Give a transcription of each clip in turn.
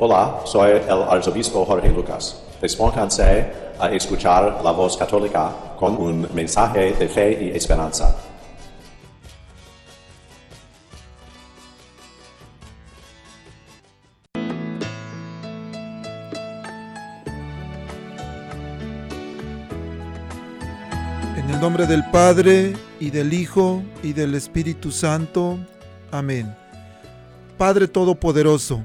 Hola, soy el arzobispo Jorge Lucas. Despónganse a escuchar la voz católica con un mensaje de fe y esperanza. En el nombre del Padre, y del Hijo, y del Espíritu Santo. Amén. Padre Todopoderoso,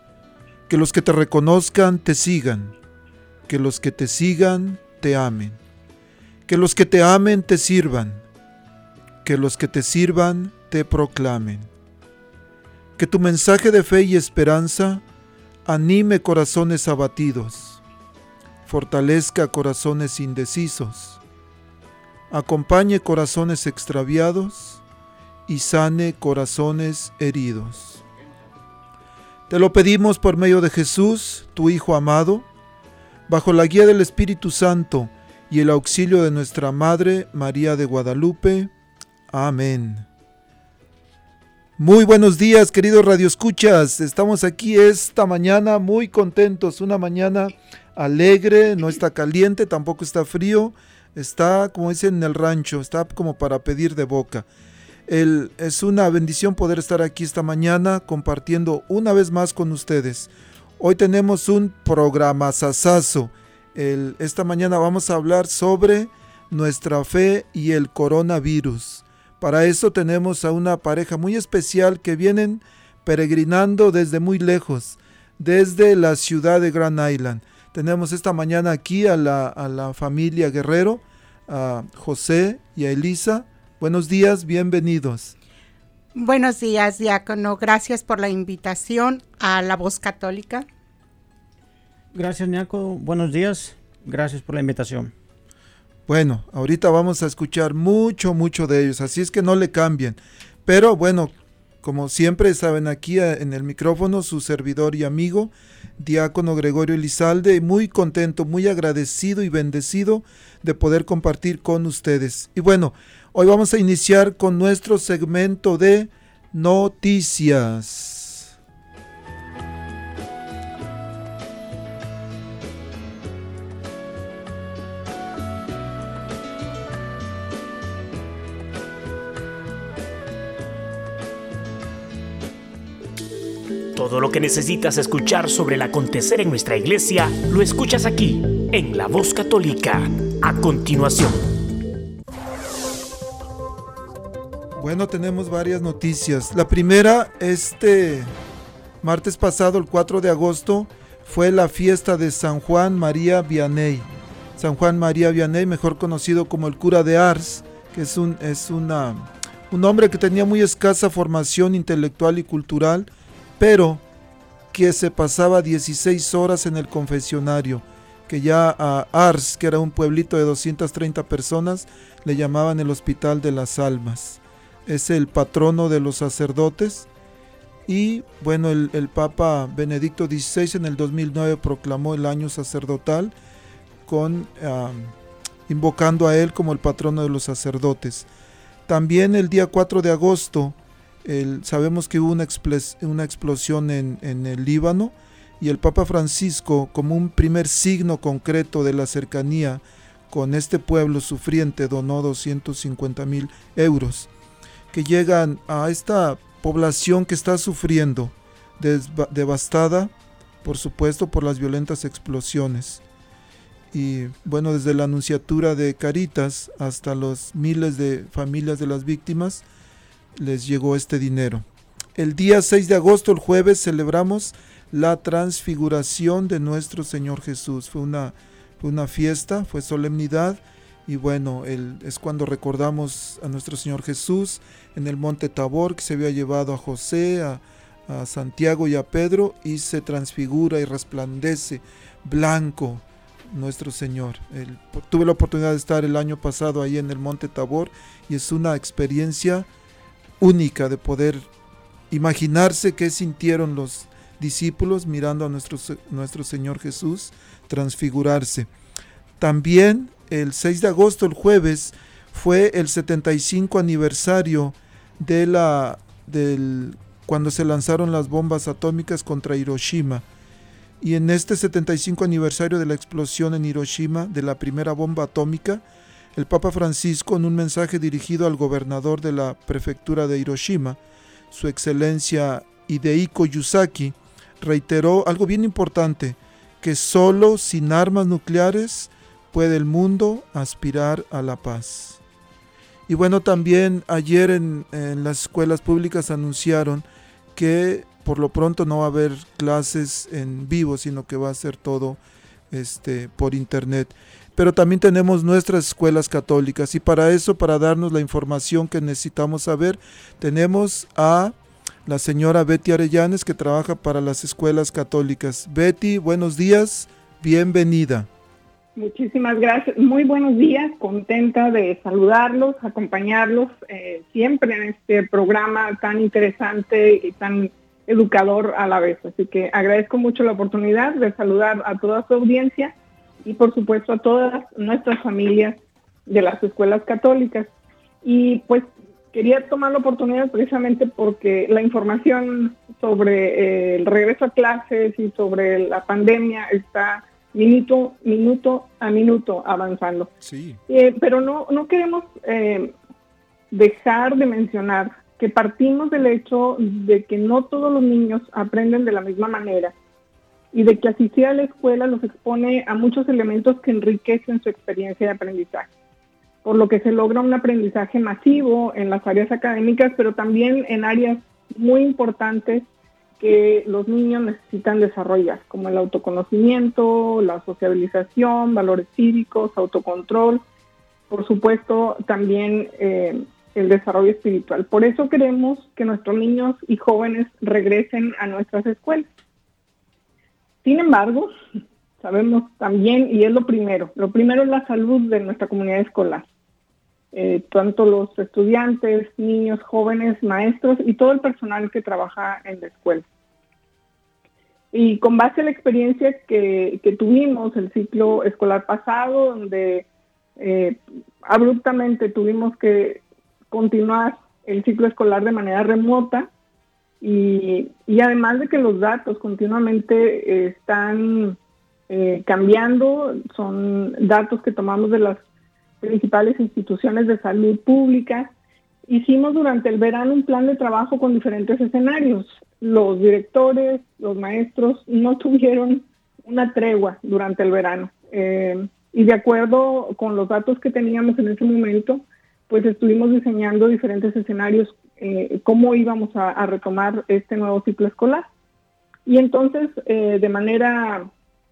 que los que te reconozcan te sigan, que los que te sigan te amen, que los que te amen te sirvan, que los que te sirvan te proclamen. Que tu mensaje de fe y esperanza anime corazones abatidos, fortalezca corazones indecisos, acompañe corazones extraviados y sane corazones heridos. Te lo pedimos por medio de Jesús, tu Hijo amado, bajo la guía del Espíritu Santo y el auxilio de nuestra Madre María de Guadalupe. Amén. Muy buenos días, queridos radioescuchas. Estamos aquí esta mañana muy contentos, una mañana alegre, no está caliente, tampoco está frío, está como dicen en el rancho, está como para pedir de boca es una bendición poder estar aquí esta mañana compartiendo una vez más con ustedes. Hoy tenemos un programa sasazo. esta mañana vamos a hablar sobre nuestra fe y el coronavirus. Para eso tenemos a una pareja muy especial que vienen peregrinando desde muy lejos, desde la ciudad de Grand Island. Tenemos esta mañana aquí a la, a la familia Guerrero, a José y a Elisa Buenos días, bienvenidos. Buenos días, diácono. Gracias por la invitación a la voz católica. Gracias, Niaco. Buenos días. Gracias por la invitación. Bueno, ahorita vamos a escuchar mucho, mucho de ellos, así es que no le cambien. Pero bueno, como siempre saben aquí eh, en el micrófono su servidor y amigo, diácono Gregorio Elizalde, muy contento, muy agradecido y bendecido de poder compartir con ustedes. Y bueno, Hoy vamos a iniciar con nuestro segmento de noticias. Todo lo que necesitas escuchar sobre el acontecer en nuestra iglesia, lo escuchas aquí, en La Voz Católica. A continuación. Bueno, tenemos varias noticias. La primera, este martes pasado, el 4 de agosto, fue la fiesta de San Juan María Vianney. San Juan María Vianney, mejor conocido como el cura de Ars, que es un, es un hombre que tenía muy escasa formación intelectual y cultural, pero que se pasaba 16 horas en el confesionario, que ya a Ars, que era un pueblito de 230 personas, le llamaban el Hospital de las Almas es el patrono de los sacerdotes. Y bueno, el, Papa Benedicto XVI en el 2009 proclamó el año sacerdotal con invocando a él como el patrono de los sacerdotes. También el día 4 de agosto sabemos que hubo una, una explosión en, en, el Líbano y el Papa Francisco, como un primer signo concreto de la cercanía con este pueblo sufriente, donó 250 mil euros que llegan a esta población que está sufriendo, devastada, por supuesto, por las violentas explosiones. y bueno, desde la anunciatura de Caritas hasta los miles de familias de las víctimas les llegó este dinero. El día 6 de agosto, el jueves, celebramos la transfiguración de nuestro Señor Jesús. Fue una, una fiesta, fue solemnidad y bueno, es cuando recordamos a nuestro Señor Jesús en el monte Tabor que se había llevado a José, a, Santiago y a Pedro y se transfigura y resplandece blanco nuestro Señor. tuve la oportunidad de estar el año pasado ahí en el Monte Tabor y es una experiencia única de poder imaginarse qué sintieron los discípulos mirando a nuestro, nuestro Señor Jesús transfigurarse. También el 6 de agosto, el jueves, fue el 75 aniversario de la, del, cuando se lanzaron las bombas atómicas contra Hiroshima. Y en este 75 aniversario de la explosión en Hiroshima de la primera bomba atómica, el Papa Francisco, en un mensaje dirigido al gobernador de la prefectura de Hiroshima, su excelencia Hidehiko Yusaki, reiteró algo bien importante, que solo sin armas nucleares puede el mundo aspirar a la paz. Y bueno, también ayer en, las escuelas públicas anunciaron que por lo pronto no va a haber clases en vivo, sino que va a ser todo este, por internet. Pero también tenemos nuestras escuelas católicas y para eso, para darnos la información que necesitamos saber, tenemos a la señora Betty Arellanes que trabaja para las escuelas católicas. Betty, buenos días, bienvenida. Muchísimas gracias, muy buenos días, contenta de saludarlos, acompañarlos eh, siempre en este programa tan interesante y tan educador a la vez. Así que agradezco mucho la oportunidad de saludar a toda su audiencia y por supuesto a todas nuestras familias de las escuelas católicas. Y pues quería tomar la oportunidad precisamente porque la información sobre eh, el regreso a clases y sobre la pandemia está minuto, minuto a minuto avanzando. Sí. Eh, pero no, no queremos eh, dejar de mencionar que partimos del hecho de que no todos los niños aprenden de la misma manera y de que asistir a la escuela los expone a muchos elementos que enriquecen su experiencia de aprendizaje, por lo que se logra un aprendizaje masivo en las áreas académicas, pero también en áreas muy importantes que los niños necesitan desarrollar, como el autoconocimiento, la sociabilización, valores cívicos, autocontrol, por supuesto también eh, el desarrollo espiritual. Por eso queremos que nuestros niños y jóvenes regresen a nuestras escuelas. Sin embargo, sabemos también, y es lo primero, lo primero es la salud de nuestra comunidad escolar. Eh, tanto los estudiantes, niños, jóvenes, maestros y todo el personal que trabaja en la escuela. Y con base a la experiencia que, tuvimos el ciclo escolar pasado, donde eh, abruptamente tuvimos que continuar el ciclo escolar de manera remota y, además de que los datos continuamente están eh, cambiando, son datos que tomamos de las principales instituciones de salud pública. Hicimos durante el verano un plan de trabajo con diferentes escenarios. Los directores, los maestros no tuvieron una tregua durante el verano. Eh, y de acuerdo con los datos que teníamos en ese momento, pues estuvimos diseñando diferentes escenarios, eh, cómo íbamos a, retomar este nuevo ciclo escolar. Y entonces, eh, de manera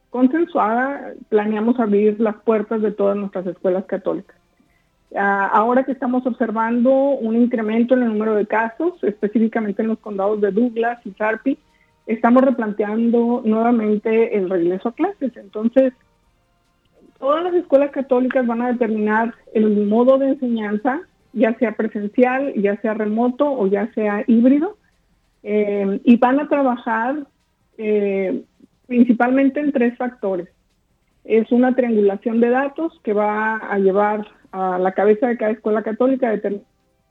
consensuada, planeamos abrir las puertas de todas nuestras escuelas católicas. Ah, ahora que estamos observando un incremento en el número de casos, específicamente en los condados de Douglas y Sarpi, estamos replanteando nuevamente el regreso a clases. Entonces, todas las escuelas católicas van a determinar el modo de enseñanza, ya sea presencial, ya sea remoto o ya sea híbrido, eh, y van a trabajar eh, principalmente en tres factores. Es una triangulación de datos que va a llevar a la cabeza de cada escuela católica de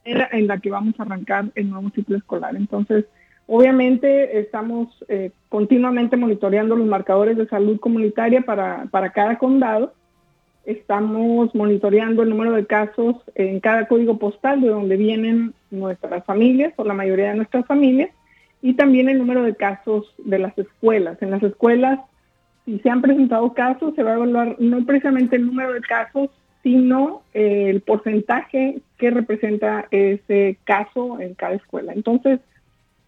en la que vamos a arrancar el nuevo ciclo escolar. Entonces, obviamente estamos eh, continuamente monitoreando los marcadores de salud comunitaria para, para cada condado estamos monitoreando el número de casos en cada código postal de donde vienen nuestras familias o la mayoría de nuestras familias y también el número de casos de las escuelas. En las escuelas si se han presentado casos, se va a evaluar no precisamente el número de casos, sino eh, el porcentaje que representa ese caso en cada escuela. Entonces,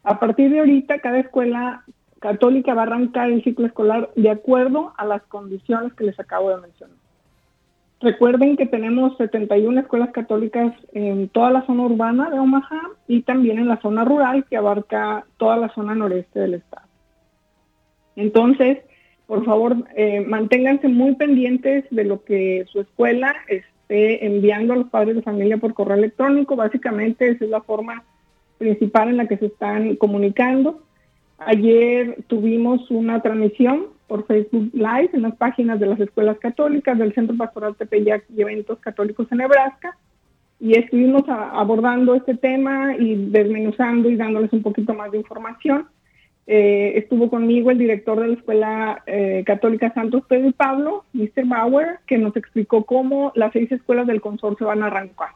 a partir de ahorita, cada escuela católica va a arrancar el ciclo escolar de acuerdo a las condiciones que les acabo de mencionar. Recuerden que tenemos 71 escuelas católicas en toda la zona urbana de Omaha y también en la zona rural que abarca toda la zona noreste del estado. Entonces, por favor, eh, manténganse muy pendientes de lo que su escuela esté enviando a los padres de familia por correo electrónico. Básicamente esa es la forma principal en la que se están comunicando. Ayer tuvimos una transmisión por Facebook Live en las páginas de las escuelas católicas del Centro Pastoral Tepeyac y Eventos Católicos en Nebraska y estuvimos abordando este tema y desmenuzando y dándoles un poquito más de información. Eh, estuvo conmigo el director de la Escuela eh, Católica Santos Pedro y Pablo, Mr. Bauer, que nos explicó cómo las seis escuelas del consorcio van a arrancar.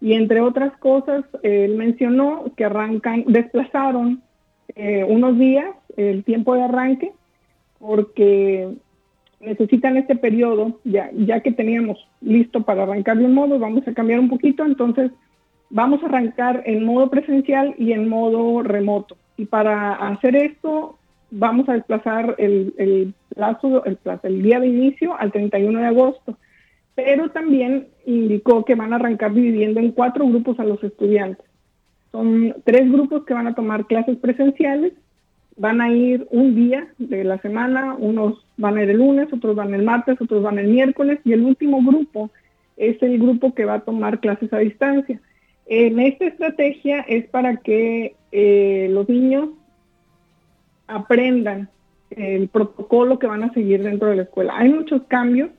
Y entre otras cosas, él mencionó que arrancan, desplazaron eh, unos días el tiempo de arranque porque necesitan este periodo, ya, ya que teníamos listo para arrancar de un modo, vamos a cambiar un poquito, entonces vamos a arrancar en modo presencial y en modo remoto. Y para hacer esto, vamos a desplazar el, plazo, el, día de inicio al 31 de agosto. Pero también indicó que van a arrancar dividiendo en cuatro grupos a los estudiantes. Son tres grupos que van a tomar clases presenciales van a ir un día de la semana, unos van a ir el lunes, otros van el martes, otros van el miércoles y el último grupo es el grupo que va a tomar clases a distancia. En esta estrategia es para que eh, los niños aprendan el protocolo que van a seguir dentro de la escuela. Hay muchos cambios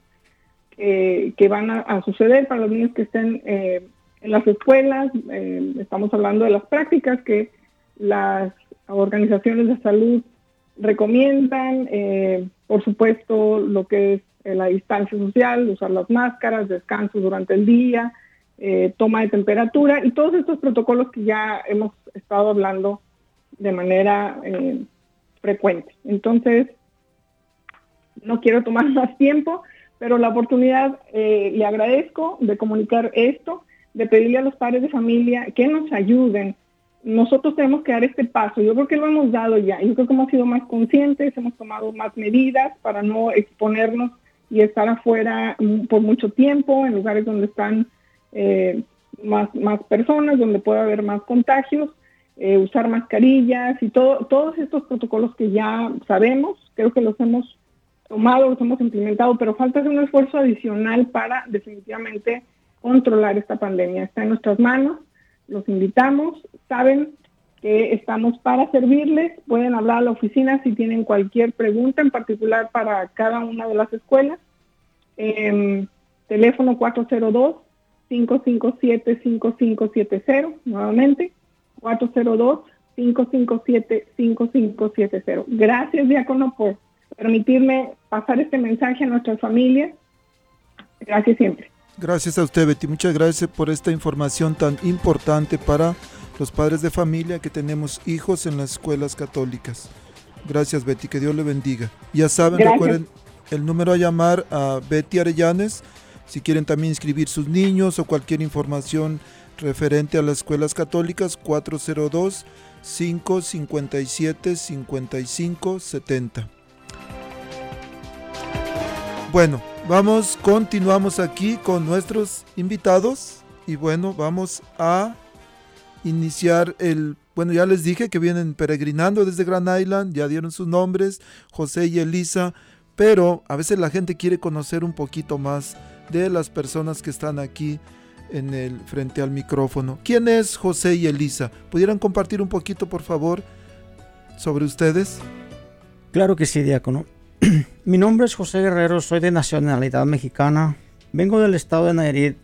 que van a, suceder para los niños que estén eh, en las escuelas. Eh, estamos hablando de las prácticas que las organizaciones de salud recomiendan, por supuesto, lo que es la distancia social, usar las máscaras, descanso durante el día, eh, toma de temperatura y todos estos protocolos que ya hemos estado hablando de manera frecuente. Entonces, no quiero tomar más tiempo, pero la oportunidad le agradezco de comunicar esto, de pedirle a los padres de familia que nos ayuden nosotros tenemos que dar este paso. Yo creo que lo hemos dado ya. Yo creo que hemos sido más conscientes, hemos tomado más medidas para no exponernos y estar afuera por mucho tiempo en lugares donde están eh, más, más personas, donde puede haber más contagios, eh, usar mascarillas y todo, todos estos protocolos que ya sabemos, creo que los hemos tomado, los hemos implementado, pero falta hacer un esfuerzo adicional para definitivamente controlar esta pandemia. Está en nuestras manos los invitamos, saben que estamos para servirles, pueden hablar a la oficina si tienen cualquier pregunta en particular para cada una de las escuelas. Em, teléfono 402-557-5570, nuevamente, 402-557-5570. Gracias, Diácono, por permitirme pasar este mensaje a nuestras familias. Gracias siempre. Gracias a usted, Betty. Muchas gracias por esta información tan importante para los padres de familia que tenemos hijos en las escuelas católicas. Gracias, Betty. Que Dios le bendiga. Ya saben, recuerden el número a llamar a Betty Arellanes si quieren también inscribir sus niños o cualquier información referente a las escuelas católicas 402 557 5570. Bueno, Vamos, continuamos aquí con nuestros invitados y bueno, vamos a iniciar el, bueno, ya les dije que vienen peregrinando desde Grand Island, ya dieron sus nombres, José y Elisa, pero a veces la gente quiere conocer un poquito más de las personas que están aquí en el frente al micrófono. ¿Quién es José y Elisa? ¿Pudieran compartir un poquito, por favor, sobre ustedes? Claro que sí, diácono. Mi nombre es José Guerrero, soy de nacionalidad mexicana. Vengo del estado de Nayarit.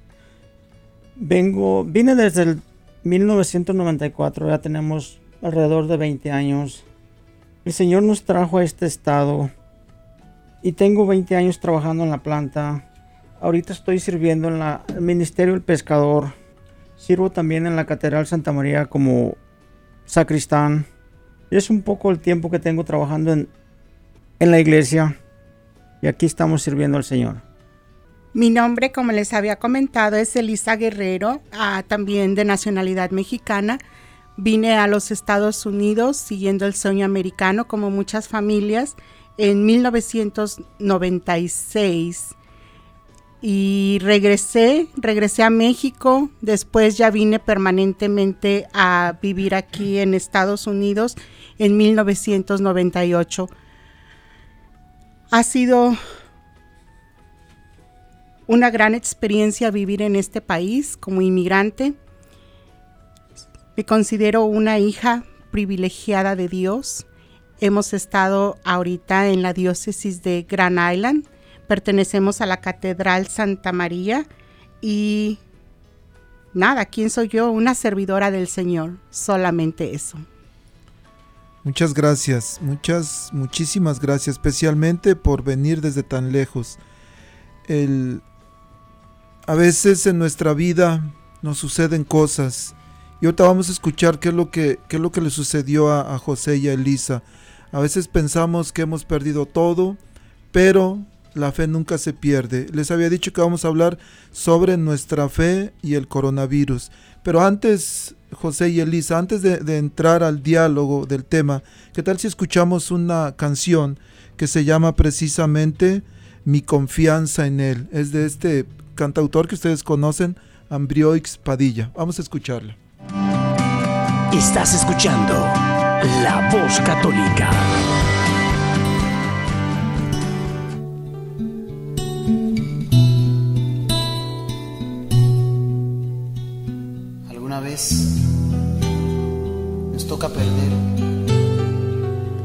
Vengo, vine desde el 1994, ya tenemos alrededor de 20 años. El Señor nos trajo a este estado y tengo 20 años trabajando en la planta. Ahorita estoy sirviendo en la, el Ministerio del Pescador. Sirvo también en la Catedral Santa María como sacristán. Y es un poco el tiempo que tengo trabajando en, en la iglesia. y aquí estamos sirviendo al Señor. Mi nombre, como les había comentado, es Elisa Guerrero, ah, también de nacionalidad mexicana. Vine a los Estados Unidos siguiendo el sueño americano, como muchas familias, en 1996 y regresé, regresé a México, después ya vine permanentemente a vivir aquí en Estados Unidos en 1998. Ha sido una gran experiencia vivir en este país como inmigrante. Me considero una hija privilegiada de Dios. Hemos estado ahorita en la diócesis de Grand Island pertenecemos a la Catedral Santa María y nada, ¿quién soy yo? Una servidora del Señor, solamente eso. Muchas gracias, muchas, muchísimas gracias, especialmente por venir desde tan lejos. El, a veces en nuestra vida nos suceden cosas y ahorita vamos a escuchar qué es lo que, qué es lo que le sucedió a, a José y a Elisa. A veces pensamos que hemos perdido todo, pero la fe nunca se pierde. Les había dicho que vamos a hablar sobre nuestra fe y el coronavirus. Pero antes, José y Elisa, antes de, entrar al diálogo del tema, ¿qué tal si escuchamos una canción que se llama precisamente Mi confianza en Él? Es de este cantautor que ustedes conocen, Ambrioix Padilla. Vamos a escucharla. Estás escuchando La Voz Católica. Nos toca perder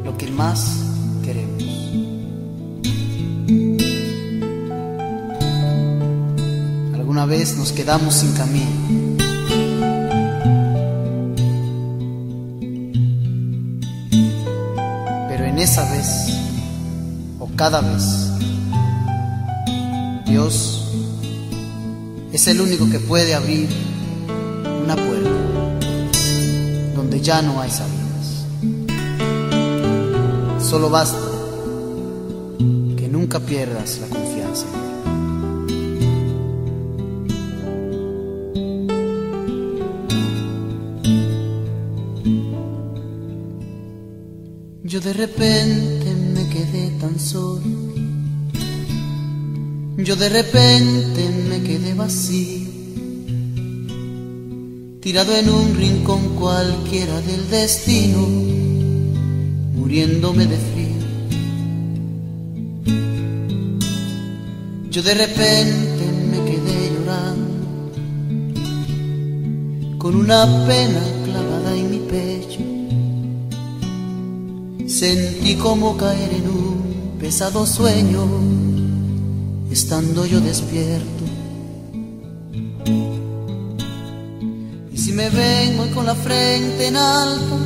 lo que más queremos. Alguna vez nos quedamos sin camino. Pero en esa vez, o cada vez, Dios es el único que puede abrir ya no hay salidas. Solo basta que nunca pierdas la confianza Yo de repente me quedé tan solo. Yo de repente me quedé vacío tirado en un rincón cualquiera del destino, muriéndome de frío. Yo de repente me quedé llorando, con una pena clavada en mi pecho. Sentí como caer en un pesado sueño, estando yo despierto con la frente en alto,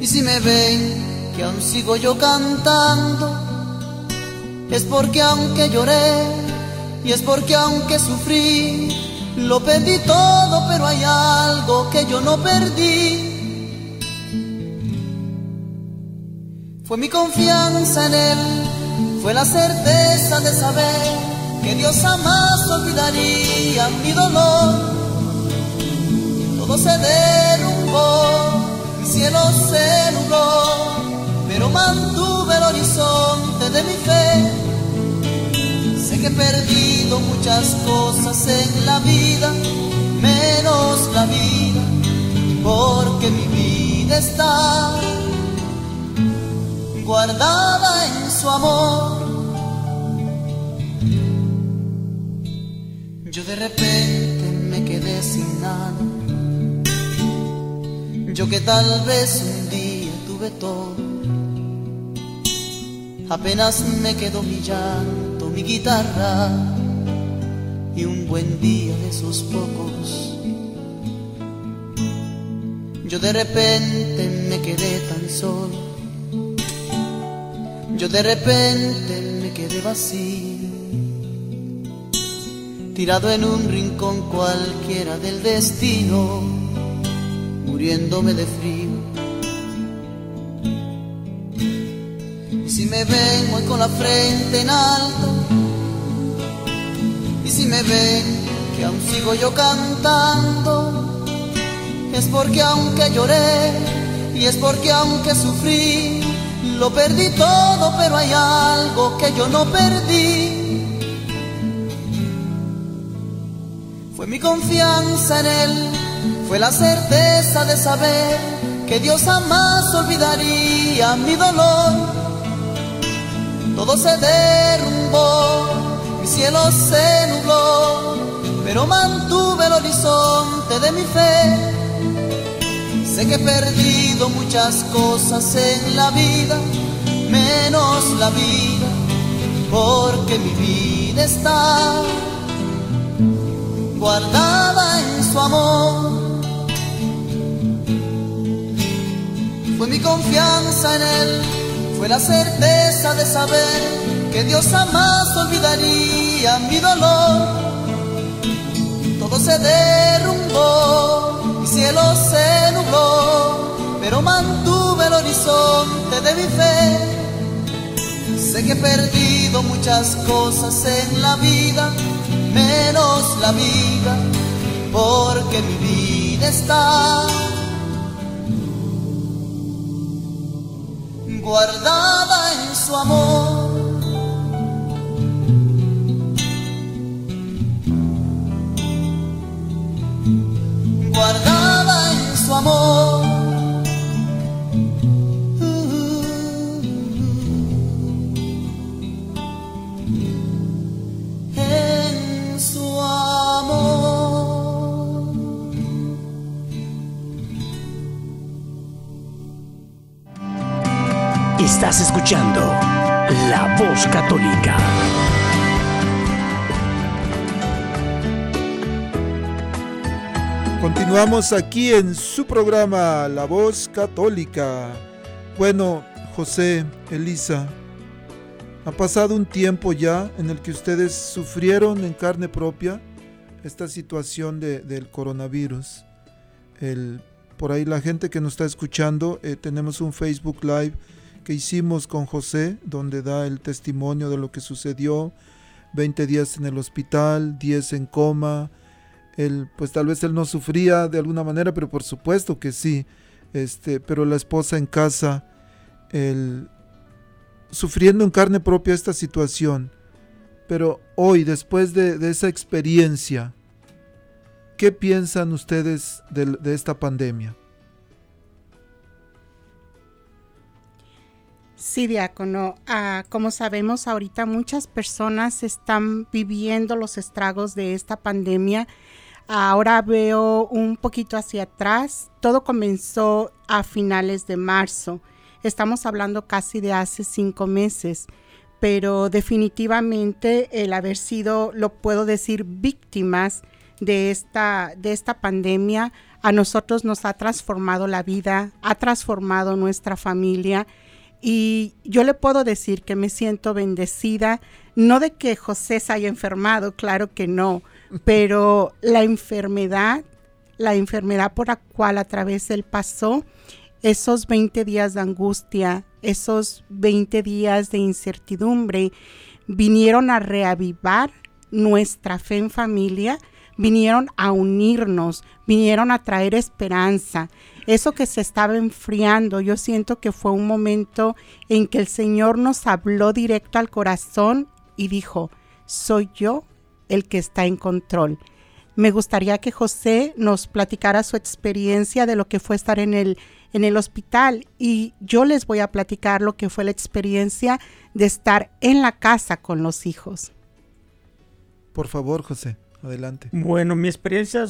y si me ven que aún sigo yo cantando, es porque aunque lloré y es porque aunque sufrí, lo perdí todo, pero hay algo que yo no perdí. Fue mi confianza en Él, fue la certeza de saber que Dios jamás olvidaría mi dolor todo se derrumbó, el cielo se nubló, pero mantuve el horizonte de mi fe. Sé que he perdido muchas cosas en la vida, menos la vida, porque mi vida está guardada en su amor. Yo de repente me quedé sin nada yo que tal vez un día tuve todo, apenas me quedó mi llanto, mi guitarra y un buen día de esos pocos. Yo de repente me quedé tan solo, yo de repente me quedé vacío, tirado en un rincón cualquiera del destino muriéndome de frío. Y si me ven hoy con la frente en alto, y si me ven que aún sigo yo cantando, es porque aunque lloré y es porque aunque sufrí, lo perdí todo, pero hay algo que yo no perdí. Fue mi confianza en Él, fue la certeza de saber que Dios jamás olvidaría mi dolor. Todo se derrumbó, mi cielo se nubló, pero mantuve el horizonte de mi fe Sé que he perdido muchas cosas en la vida, menos la vida, porque mi vida está guardada en su amor. Fue mi confianza en Él, fue la certeza de saber que Dios jamás olvidaría mi dolor. Todo se derrumbó cielo se nubló, pero mantuve el horizonte de mi fe. Sé que he perdido muchas cosas en la vida, menos la vida, porque mi vida está guardada en su amor. guardada en su amor. Estás escuchando La Voz Católica. Continuamos aquí en su programa La Voz Católica. Bueno, José, Elisa, ha pasado un tiempo ya en el que ustedes sufrieron en carne propia esta situación de, del coronavirus. El, por ahí la gente que nos está escuchando, eh, tenemos un Facebook Live que hicimos con José, donde da el testimonio de lo que sucedió. 20 días en el hospital, 10 en coma, él, pues tal vez él no sufría de alguna manera, pero por supuesto que sí. Este, pero la esposa en casa, él, sufriendo en carne propia esta situación. Pero hoy, después de, de esa experiencia, ¿qué piensan ustedes de, de esta pandemia? Sí, diácono. Ah, como sabemos, ahorita muchas personas están viviendo los estragos de esta pandemia. Ahora veo un poquito hacia atrás. Todo comenzó a finales de marzo. Estamos hablando casi de hace cinco meses. Pero definitivamente el haber sido, lo puedo decir, víctimas de esta, de esta pandemia, a nosotros nos ha transformado la vida, ha transformado nuestra familia y yo le puedo decir que me siento bendecida, no de que José se haya enfermado, claro que no, pero la enfermedad, la enfermedad por la cual a través él pasó, esos 20 días de angustia, esos 20 días de incertidumbre, vinieron a reavivar nuestra fe en familia, vinieron a unirnos, vinieron a traer esperanza. Eso que se estaba enfriando, yo siento que fue un momento en que el Señor nos habló directo al corazón y dijo, soy yo el que está en control. Me gustaría que José nos platicara su experiencia de lo que fue estar en el, en el hospital y yo les voy a platicar lo que fue la experiencia de estar en la casa con los hijos. Por favor, José. Adelante. Bueno, mi experiencia,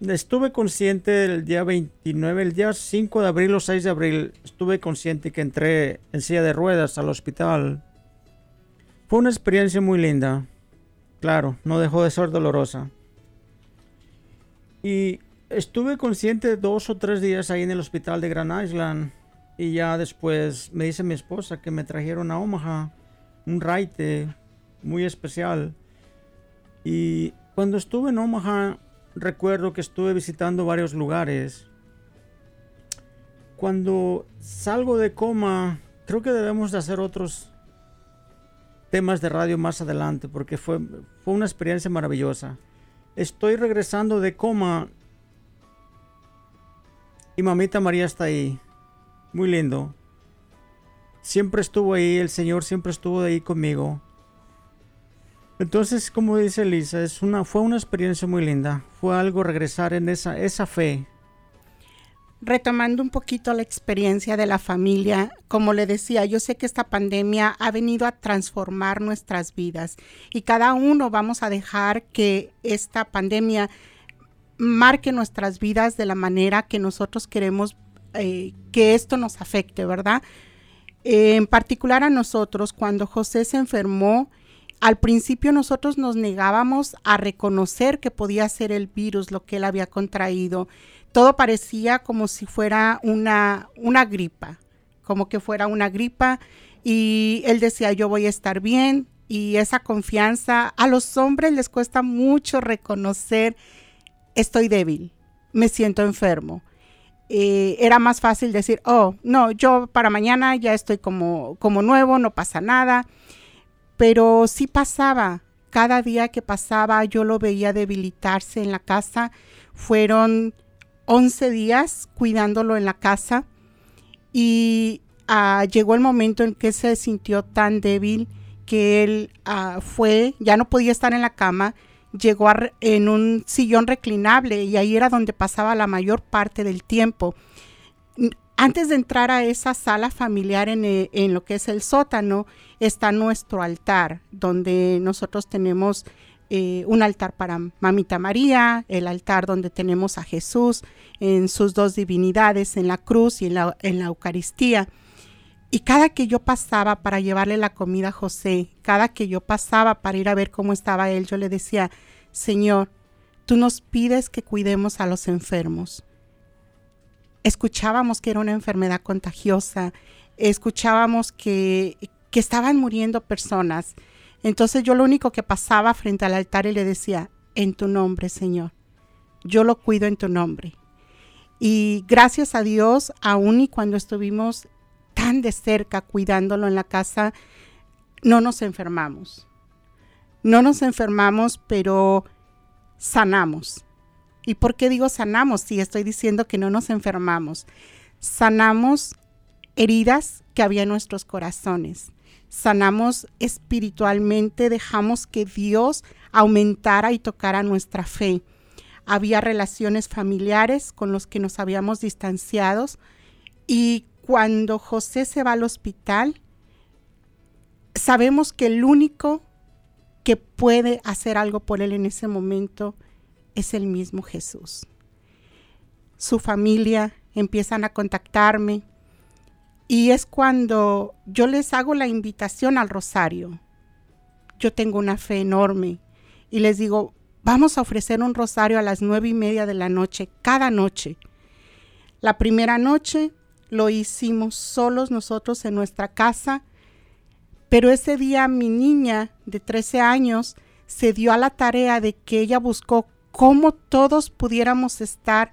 estuve consciente el día 29, el día 5 de abril o 6 de abril, estuve consciente que entré en silla de ruedas al hospital. Fue una experiencia muy linda. Claro, no dejó de ser dolorosa. Y estuve consciente dos o tres días ahí en el hospital de Grand Island. Y ya después me dice mi esposa que me trajeron a Omaha un raite muy especial. Y cuando estuve en Omaha, recuerdo que estuve visitando varios lugares. Cuando salgo de coma, creo que debemos de hacer otros temas de radio más adelante porque fue, fue una experiencia maravillosa. Estoy regresando de coma y mamita María está ahí. Muy lindo. Siempre estuvo ahí, el Señor siempre estuvo ahí conmigo. Entonces, como dice Lisa, es una, fue una experiencia muy linda. Fue algo regresar en esa, esa fe. Retomando un poquito la experiencia de la familia, como le decía, yo sé que esta pandemia ha venido a transformar nuestras vidas y cada uno vamos a dejar que esta pandemia marque nuestras vidas de la manera que nosotros queremos eh, que esto nos afecte, ¿verdad? en particular a nosotros, cuando José se enfermó, al principio nosotros nos negábamos a reconocer que podía ser el virus lo que él había contraído. Todo parecía como si fuera una, una gripa, como que fuera una gripa y él decía yo voy a estar bien y esa confianza a los hombres les cuesta mucho reconocer estoy débil, me siento enfermo. Eh, era más fácil decir, oh, no, yo para mañana ya estoy como, como nuevo, no pasa nada. Pero sí pasaba, cada día que pasaba yo lo veía debilitarse en la casa. Fueron 11 días cuidándolo en la casa y ah, llegó el momento en que se sintió tan débil que él ah, fue, ya no podía estar en la cama, llegó en un sillón reclinable y ahí era donde pasaba la mayor parte del tiempo. Antes de entrar a esa sala familiar en, eh, en lo que es el sótano, está nuestro altar, donde nosotros tenemos eh, un altar para Mamita María, el altar donde tenemos a Jesús en sus dos divinidades, en la cruz y en la, en la Eucaristía. Y cada que yo pasaba para llevarle la comida a José, cada que yo pasaba para ir a ver cómo estaba él, yo le decía, Señor, tú nos pides que cuidemos a los enfermos. Escuchábamos que era una enfermedad contagiosa, escuchábamos que, que estaban muriendo personas. Entonces yo lo único que pasaba frente al altar y le decía, en tu nombre, Señor, yo lo cuido en tu nombre. Y gracias a Dios, aún y cuando estuvimos tan de cerca cuidándolo en la casa, no nos enfermamos. No nos enfermamos, pero sanamos. ¿Y por qué digo sanamos si estoy diciendo que no nos enfermamos? Sanamos heridas que había en nuestros corazones. Sanamos espiritualmente, dejamos que Dios aumentara y tocara nuestra fe. Había relaciones familiares con los que nos habíamos distanciados y cuando José se va al hospital, sabemos que el único que puede hacer algo por él en ese momento es el mismo Jesús. Su familia empiezan a contactarme y es cuando yo les hago la invitación al rosario. Yo tengo una fe enorme y les digo, vamos a ofrecer un rosario a las nueve y media de la noche, cada noche. La primera noche lo hicimos solos nosotros en nuestra casa, pero ese día mi niña de 13 años se dio a la tarea de que ella buscó cómo todos pudiéramos estar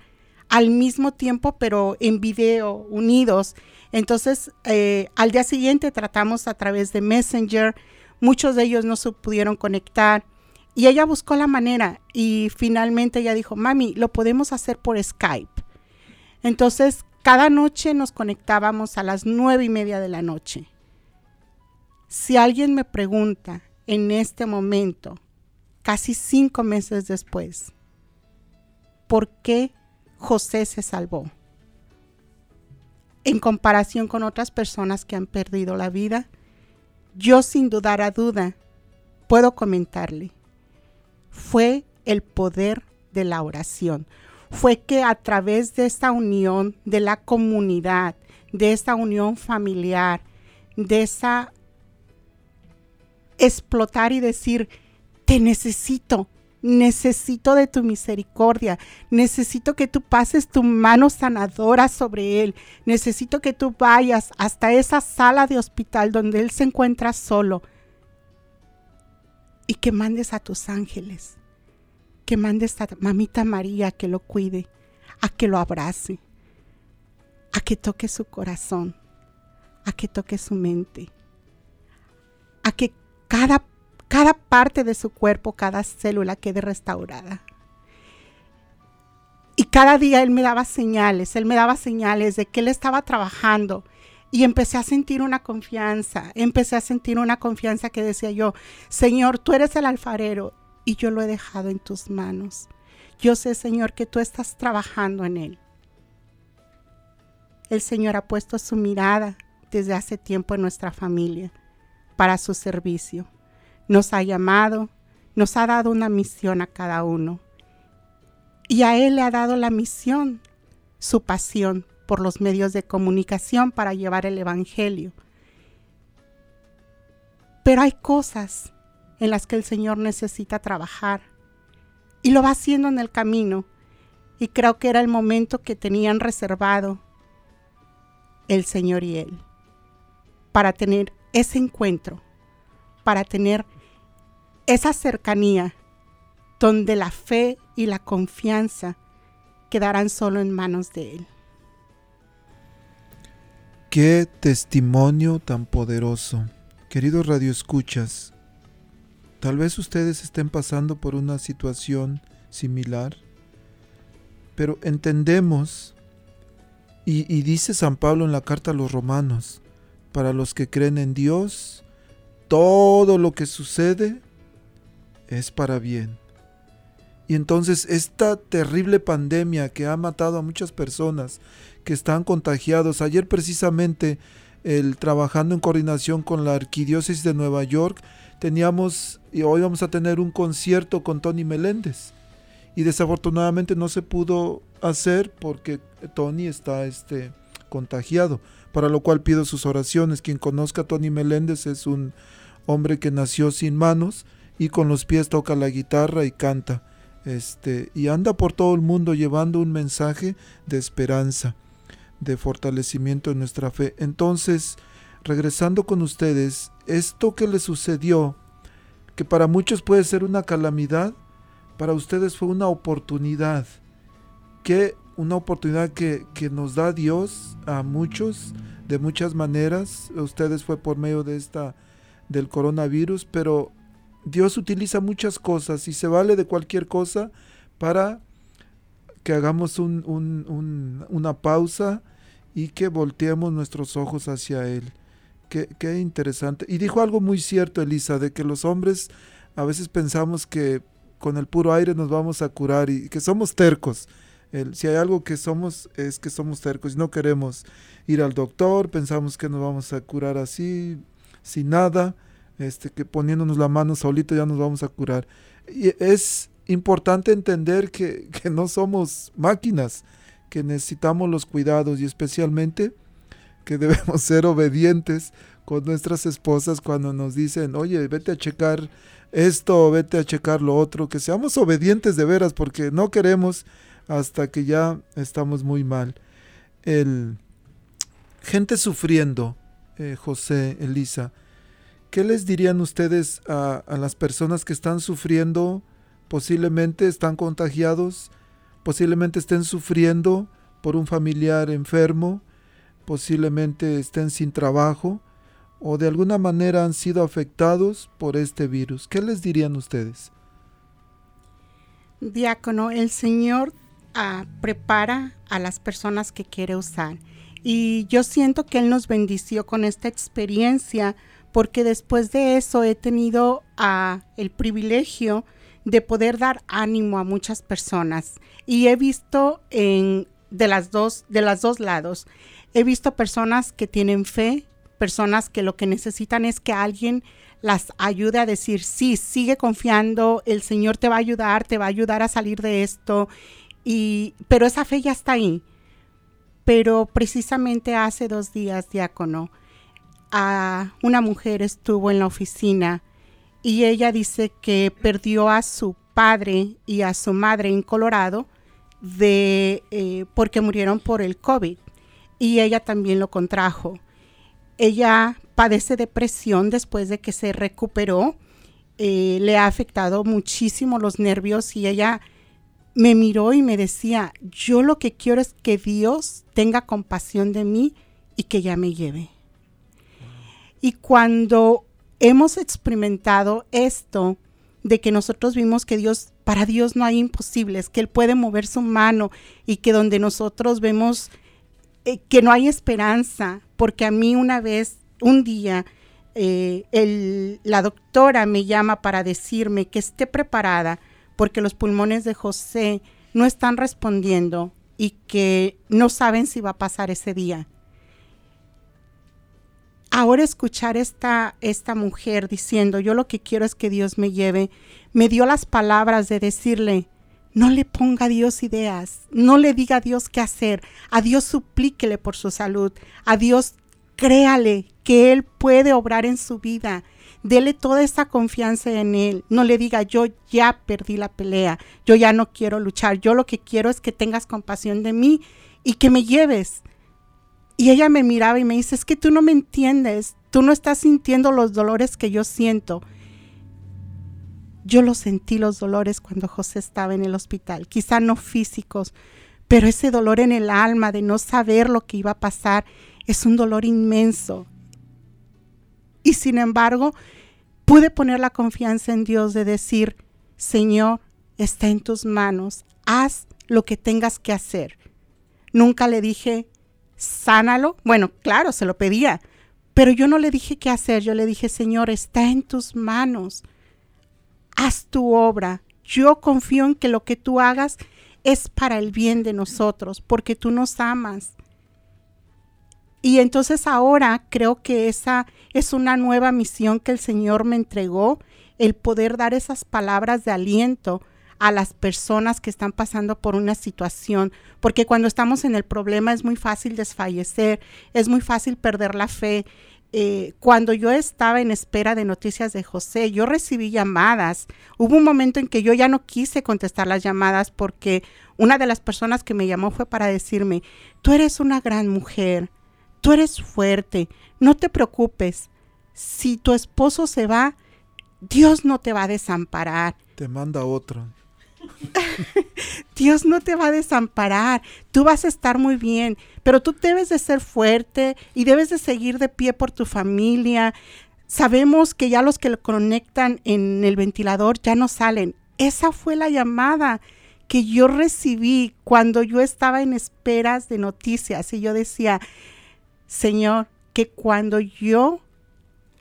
al mismo tiempo, pero en video, unidos. Entonces, eh, al día siguiente tratamos a través de Messenger, muchos de ellos no se pudieron conectar y ella buscó la manera y finalmente ella dijo, mami, lo podemos hacer por Skype. Entonces, cada noche nos conectábamos a las nueve y media de la noche. Si alguien me pregunta en este momento, casi cinco meses después, ¿por qué José se salvó? En comparación con otras personas que han perdido la vida, yo sin dudar a duda puedo comentarle, fue el poder de la oración fue que a través de esta unión de la comunidad, de esta unión familiar, de esa explotar y decir, necesito, necesito de tu misericordia, necesito que tú pases tu mano sanadora sobre él, necesito que tú vayas hasta esa sala de hospital donde él se encuentra solo y que mandes a tus ángeles que mande esta mamita María a que lo cuide, a que lo abrace, a que toque su corazón, a que toque su mente, a que cada, cada parte de su cuerpo, cada célula quede restaurada. Y cada día él me daba señales, él me daba señales de que él estaba trabajando. Y empecé a sentir una confianza, empecé a sentir una confianza que decía yo, Señor, tú eres el alfarero y yo lo he dejado en tus manos. Yo sé, Señor, que tú estás trabajando en él. El Señor ha puesto su mirada desde hace tiempo en nuestra familia para su servicio. Nos ha llamado, nos ha dado una misión a cada uno. Y a Él le ha dado la misión, su pasión por los medios de comunicación para llevar el Evangelio. Pero hay cosas en las que el Señor necesita trabajar y lo va haciendo en el camino. Y creo que era el momento que tenían reservado el Señor y Él para tener ese encuentro, para tener esa cercanía donde la fe y la confianza quedarán solo en manos de Él. Qué testimonio tan poderoso. Queridos radioescuchas, tal vez ustedes estén pasando por una situación similar, pero entendemos, y, y dice San Pablo en la carta a los romanos, para los que creen en Dios, todo lo que sucede es para bien. Y entonces esta terrible pandemia que ha matado a muchas personas que están contagiados, ayer precisamente el trabajando en coordinación con la Arquidiócesis de Nueva York, teníamos y hoy vamos a tener un concierto con Tony Meléndez. Y desafortunadamente no se pudo hacer porque Tony está este contagiado para lo cual pido sus oraciones. Quien conozca a Tony Meléndez es un hombre que nació sin manos y con los pies toca la guitarra y canta. Este, y anda por todo el mundo llevando un mensaje de esperanza, de fortalecimiento en nuestra fe. Entonces, regresando con ustedes, esto que le sucedió, que para muchos puede ser una calamidad, para ustedes fue una oportunidad. que una oportunidad que, nos da Dios a muchos de muchas maneras. Ustedes fue por medio de esta del coronavirus, pero Dios utiliza muchas cosas y se vale de cualquier cosa para que hagamos una pausa y que volteemos nuestros ojos hacia Él. Qué, qué, interesante. Y dijo algo muy cierto, Elisa, de que los hombres a veces pensamos que con el puro aire nos vamos a curar y que somos tercos si hay algo que somos, es que somos tercos y no queremos ir al doctor, pensamos que nos vamos a curar así, sin nada, este, que poniéndonos la mano solito ya nos vamos a curar. Y es importante entender que, que no somos máquinas, que necesitamos los cuidados y especialmente que debemos ser obedientes con nuestras esposas cuando nos dicen, oye, vete a checar esto, vete a checar lo otro, que seamos obedientes de veras porque no queremos hasta que ya estamos muy mal. El, gente sufriendo, eh, José, Elisa, ¿qué les dirían ustedes a, a las personas que están sufriendo? Posiblemente están contagiados, posiblemente estén sufriendo por un familiar enfermo, posiblemente estén sin trabajo o de alguna manera han sido afectados por este virus. ¿Qué les dirían ustedes? Diácono, el Señor prepara a las personas que quiere usar. Y yo siento que Él nos bendició con esta experiencia porque después de eso he tenido el privilegio de poder dar ánimo a muchas personas. Y he visto en, de, las dos, de las dos lados. He visto personas que tienen fe, personas que lo que necesitan es que alguien las ayude a decir, sí, sigue confiando, el Señor te va a ayudar, te va a ayudar a salir de esto. Y, pero esa fe ya está ahí. Pero precisamente hace dos días, diácono, a una mujer estuvo en la oficina y ella dice que perdió a su padre y a su madre en Colorado de, eh, porque murieron por el COVID y ella también lo contrajo. Ella padece depresión después de que se recuperó, eh, le ha afectado muchísimo los nervios y ella me miró y me decía, yo lo que quiero es que Dios tenga compasión de mí y que ya me lleve. Y cuando hemos experimentado esto, de que nosotros vimos que Dios, para Dios no hay imposibles, que Él puede mover su mano y que donde nosotros vemos eh, que no hay esperanza, porque a mí una vez, un día, eh, la doctora me llama para decirme que esté preparada porque los pulmones de José no están respondiendo y que no saben si va a pasar ese día. Ahora escuchar esta, esta mujer diciendo, yo lo que quiero es que Dios me lleve, me dio las palabras de decirle, no le ponga a Dios ideas, no le diga a Dios qué hacer, a Dios suplíquele por su salud, a Dios créale que Él puede obrar en su vida. Dele toda esa confianza en Él. No le diga, yo ya perdí la pelea, yo ya no quiero luchar, yo lo que quiero es que tengas compasión de mí y que me lleves. Y ella me miraba y me dice, es que tú no me entiendes, tú no estás sintiendo los dolores que yo siento. Yo lo sentí los dolores cuando José estaba en el hospital, quizá no físicos, pero ese dolor en el alma de no saber lo que iba a pasar es un dolor inmenso. Y sin embargo, pude poner la confianza en Dios de decir, Señor, está en tus manos, haz lo que tengas que hacer. Nunca le dije, sánalo. Bueno, claro, se lo pedía, pero yo no le dije qué hacer, yo le dije, Señor, está en tus manos haz tu obra. Yo confío en que lo que tú hagas es para el bien de nosotros, porque tú nos amas. Y entonces ahora creo que esa es una nueva misión que el Señor me entregó, el poder dar esas palabras de aliento a las personas que están pasando por una situación, porque cuando estamos en el problema es muy fácil desfallecer, es muy fácil perder la fe, eh, cuando yo estaba en espera de noticias de José, yo recibí llamadas. Hubo un momento en que yo ya no quise contestar las llamadas porque una de las personas que me llamó fue para decirme, tú eres una gran mujer, tú eres fuerte, no te preocupes. Si tu esposo se va, Dios no te va a desamparar. Te manda otro. Dios no te va a desamparar, tú vas a estar muy bien, pero tú debes de ser fuerte y debes de seguir de pie por tu familia. Sabemos que ya los que lo conectan en el ventilador ya no salen. Esa fue la llamada que yo recibí cuando yo estaba en esperas de noticias y yo decía, Señor, que cuando yo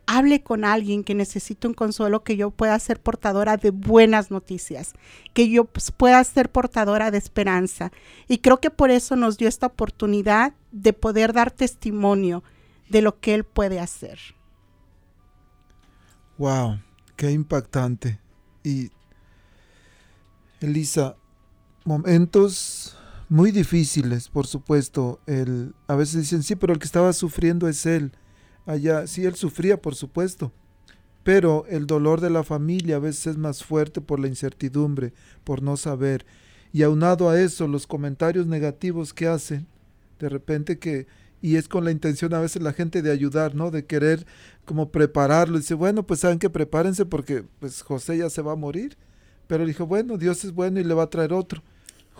hable con alguien que necesite un consuelo, que yo pueda ser portadora de buenas noticias, que yo pues, pueda ser portadora de esperanza. Y creo que por eso nos dio esta oportunidad de poder dar testimonio de lo que Él puede hacer. Wow, qué impactante. Y Elisa, momentos muy difíciles, por supuesto. El, a veces dicen, sí, pero el que estaba sufriendo es Él allá. Sí, él sufría, por supuesto, pero el dolor de la familia a veces es más fuerte por la incertidumbre, por no saber. Y aunado a eso, los comentarios negativos que hacen, de repente que, y es con la intención a veces la gente de ayudar, ¿no? De querer como prepararlo. Dice, bueno, pues saben que prepárense porque pues José ya se va a morir. Pero dijo, bueno, Dios es bueno y le va a traer otro.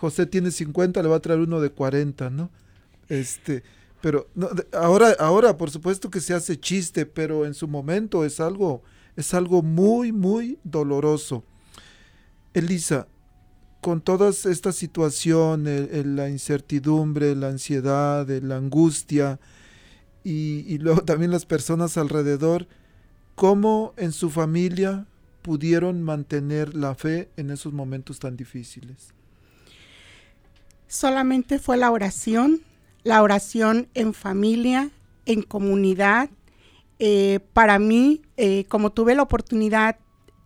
José tiene 50, le va a traer uno de 40, ¿no? Este, pero no, ahora, ahora, por supuesto que se hace chiste, pero en su momento es algo, es algo muy, muy doloroso. Elisa, con toda esta situación, la incertidumbre, la ansiedad, la angustia y, y luego también las personas alrededor, ¿cómo en su familia pudieron mantener la fe en esos momentos tan difíciles? Solamente fue la oración, la oración en familia, en comunidad. Eh, para mí, eh, como tuve la oportunidad,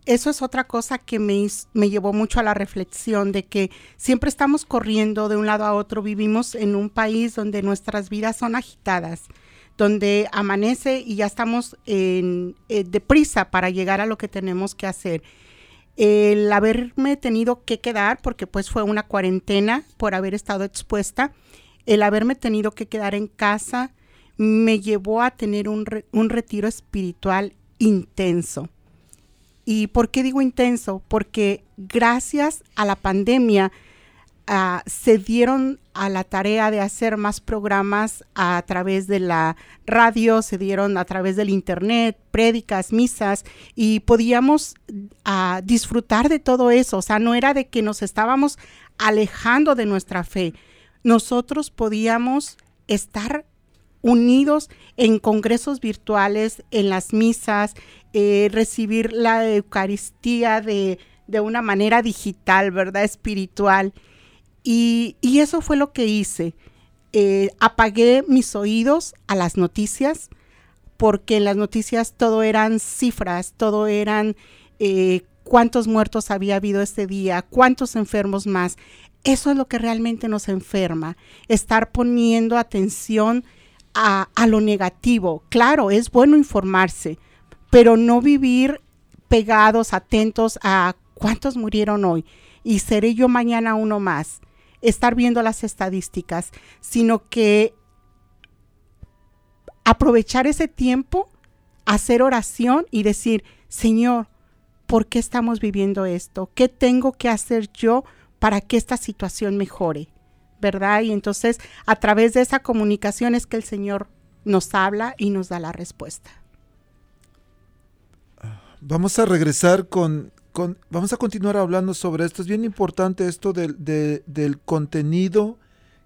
eso es otra cosa que me, me llevó mucho a la reflexión de que siempre estamos corriendo de un lado a otro, vivimos en un país donde nuestras vidas son agitadas, donde amanece y ya estamos en, eh, deprisa para llegar a lo que tenemos que hacer. El haberme tenido que quedar, porque pues fue una cuarentena por haber estado expuesta, el haberme tenido que quedar en casa me llevó a tener un, retiro espiritual intenso. ¿Y por qué digo intenso? Porque gracias a la pandemia ah, se dieron a la tarea de hacer más programas a través de la radio, se dieron a través del internet, prédicas, misas, y podíamos ah, disfrutar de todo eso. O sea, no era de que nos estábamos alejando de nuestra fe. Nosotros podíamos estar unidos en congresos virtuales, en las misas, eh, recibir la Eucaristía de, una manera digital, ¿verdad? Espiritual. Y, eso fue lo que hice. Eh, apagué mis oídos a las noticias, porque en las noticias todo eran cifras, todo eran eh, cuántos muertos había habido ese día, cuántos enfermos más. Eso es lo que realmente nos enferma, estar poniendo atención a, lo negativo. Claro, es bueno informarse, pero no vivir pegados, atentos a cuántos murieron hoy y seré yo mañana uno más. Estar viendo las estadísticas, sino que aprovechar ese tiempo, hacer oración y decir, Señor, ¿por qué estamos viviendo esto? ¿Qué tengo que hacer yo para que esta situación mejore? ¿verdad? Y entonces a través de esa comunicación es que el Señor nos habla y nos da la respuesta. Vamos a regresar con, vamos a continuar hablando sobre esto. Es bien importante esto del, del contenido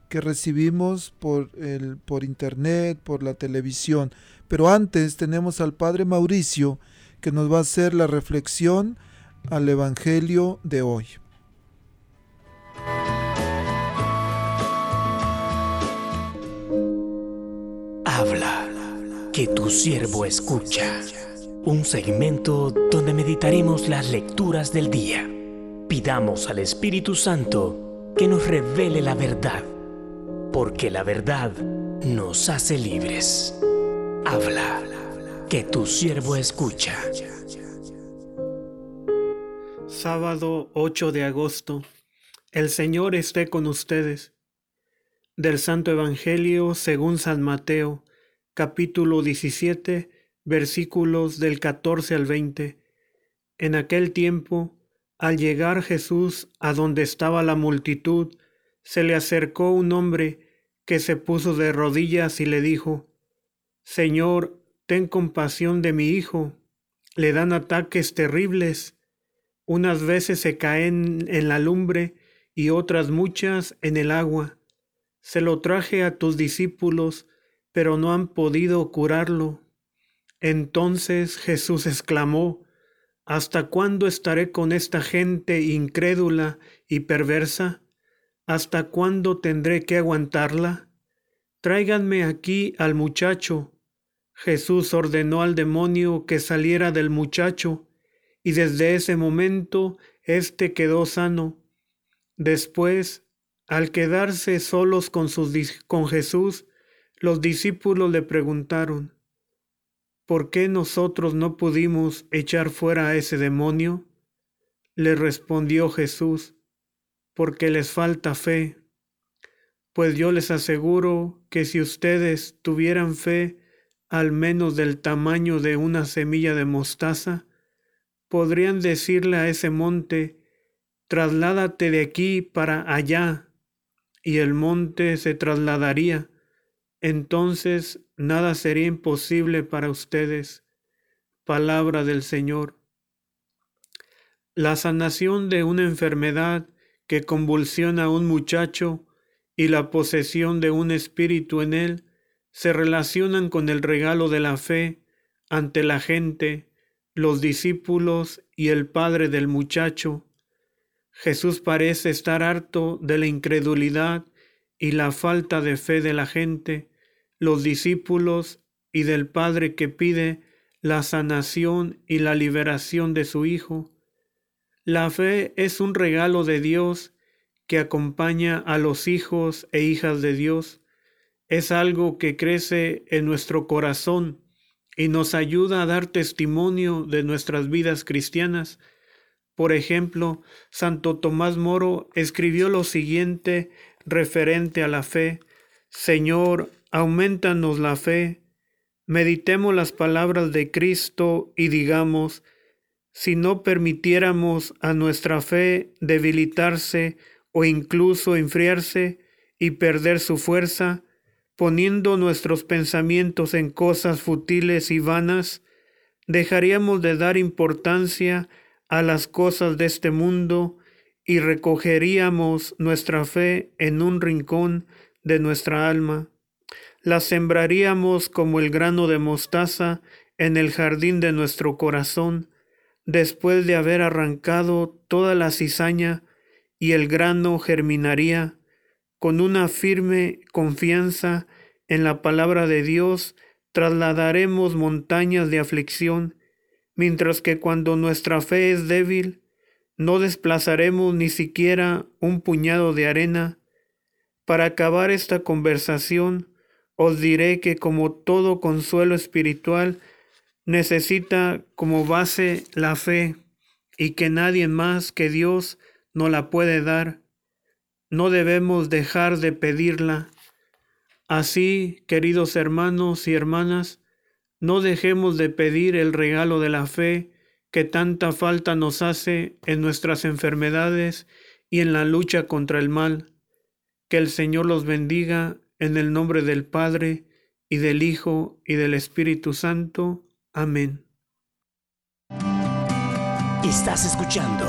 que recibimos por, el, por internet, por la televisión. Pero antes tenemos al Padre Mauricio que nos va a hacer la reflexión al Evangelio de hoy. Habla, que tu siervo escucha. Un segmento donde meditaremos las lecturas del día. Pidamos al Espíritu Santo que nos revele la verdad, porque la verdad nos hace libres. Habla, que tu siervo escucha. Sábado 8 de agosto. El Señor esté con ustedes. Del Santo Evangelio según San Mateo capítulo 17, versículos del 14 al 20. En aquel tiempo, al llegar Jesús a donde estaba la multitud, se le acercó un hombre que se puso de rodillas y le dijo, Señor, ten compasión de mi hijo, le dan ataques terribles, unas veces se caen en la lumbre y otras muchas en el agua. Se lo traje a tus discípulos, pero no han podido curarlo. Entonces Jesús exclamó, ¿Hasta cuándo estaré con esta gente incrédula y perversa? ¿Hasta cuándo tendré que aguantarla? Tráiganme aquí al muchacho. Jesús ordenó al demonio que saliera del muchacho, y desde ese momento éste quedó sano. Después, al quedarse solos con, con Jesús, los discípulos le preguntaron, ¿por qué nosotros no pudimos echar fuera a ese demonio? Le respondió Jesús, porque les falta fe. Pues yo les aseguro que si ustedes tuvieran fe al menos del tamaño de una semilla de mostaza, podrían decirle a ese monte, trasládate de aquí para allá, y el monte se trasladaría entonces nada sería imposible para ustedes. Palabra del Señor. La sanación de una enfermedad que convulsiona a un muchacho y la posesión de un espíritu en él se relacionan con el regalo de la fe ante la gente, los discípulos y el padre del muchacho. Jesús parece estar harto de la incredulidad y la falta de fe de la gente, los discípulos y del Padre que pide la sanación y la liberación de su Hijo. La fe es un regalo de Dios que acompaña a los hijos e hijas de Dios. Es algo que crece en nuestro corazón y nos ayuda a dar testimonio de nuestras vidas cristianas. Por ejemplo, Santo Tomás Moro escribió lo siguiente referente a la fe, Señor, aumentanos la fe, meditemos las palabras de Cristo y digamos, si no permitiéramos a nuestra fe debilitarse o incluso enfriarse y perder su fuerza, poniendo nuestros pensamientos en cosas futiles y vanas, dejaríamos de dar importancia a las cosas de este mundo y recogeríamos nuestra fe en un rincón de nuestra alma. La sembraríamos como el grano de mostaza en el jardín de nuestro corazón, después de haber arrancado toda la cizaña, y el grano germinaría con una firme confianza en la palabra de Dios, trasladaremos montañas de aflicción, mientras que cuando nuestra fe es débil, no desplazaremos ni siquiera un puñado de arena. Para acabar esta conversación, os diré que como todo consuelo espiritual, necesita como base la fe y que nadie más que Dios no la puede dar. No debemos dejar de pedirla. Así, queridos hermanos y hermanas, no dejemos de pedir el regalo de la fe que tanta falta nos hace en nuestras enfermedades y en la lucha contra el mal. Que el Señor los bendiga en el nombre del Padre, y del Hijo, y del Espíritu Santo. Amén. Estás escuchando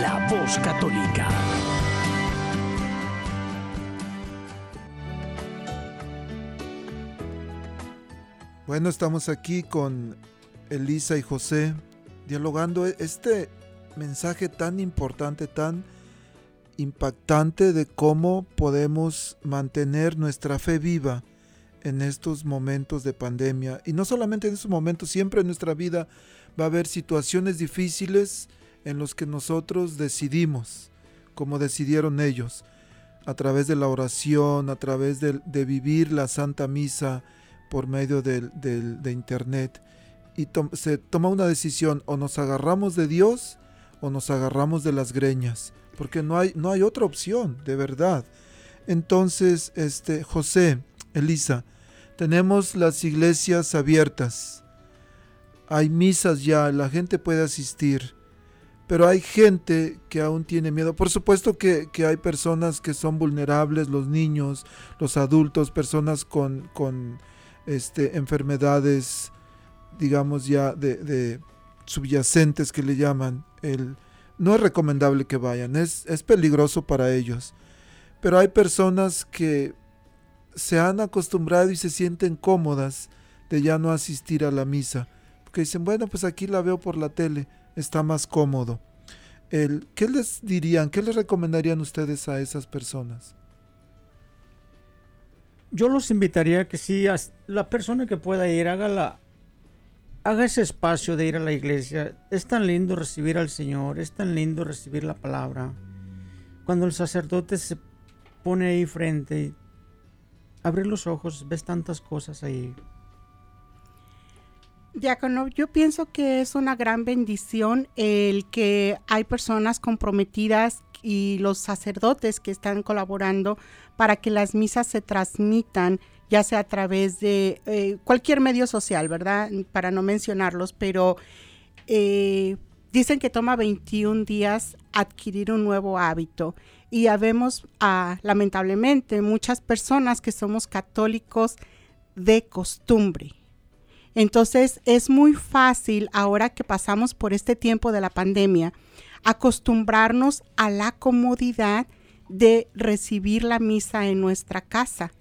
La Voz Católica. Bueno, estamos aquí con Elisa y José dialogando este mensaje tan importante, tan impactante de cómo podemos mantener nuestra fe viva en estos momentos de pandemia. Y no solamente en estos momentos, siempre en nuestra vida va a haber situaciones difíciles en los que nosotros decidimos, como decidieron ellos, a través de la oración, a través de, vivir la Santa Misa por medio de Internet. Y se toma una decisión, o nos agarramos de Dios o nos agarramos de las greñas, porque no hay, no hay otra opción, de verdad. Entonces, este, José, Elisa, tenemos las iglesias abiertas. Hay misas ya, la gente puede asistir. Pero hay gente que aún tiene miedo. Por supuesto que, hay personas que son vulnerables, los niños, los adultos, personas con, con este, enfermedades, digamos ya, de, subyacentes que le llaman. El, no es recomendable que vayan, es, es peligroso para ellos. Pero hay personas que se han acostumbrado y se sienten cómodas de ya no asistir a la misa. Porque dicen, bueno, pues aquí la veo por la tele, está más cómodo. El, ¿Qué les dirían, qué les recomendarían ustedes a esas personas? Yo los invitaría que si la persona que pueda ir, haga, haga ese espacio de ir a la iglesia. Es tan lindo recibir al Señor, es tan lindo recibir la palabra. Cuando el sacerdote se pone ahí frente y abrir los ojos, ves tantas cosas ahí. Diácono, yo pienso que es una gran bendición el que hay personas comprometidas y los sacerdotes que están colaborando para que las misas se transmitan, ya sea a través de eh, cualquier medio social, ¿verdad? Para no mencionarlos, pero eh, dicen que toma 21 días adquirir un nuevo hábito y habemos ah, lamentablemente muchas personas que somos católicos de costumbre. Entonces es muy fácil ahora que pasamos por este tiempo de la pandemia acostumbrarnos a la comodidad de recibir la misa en nuestra casa.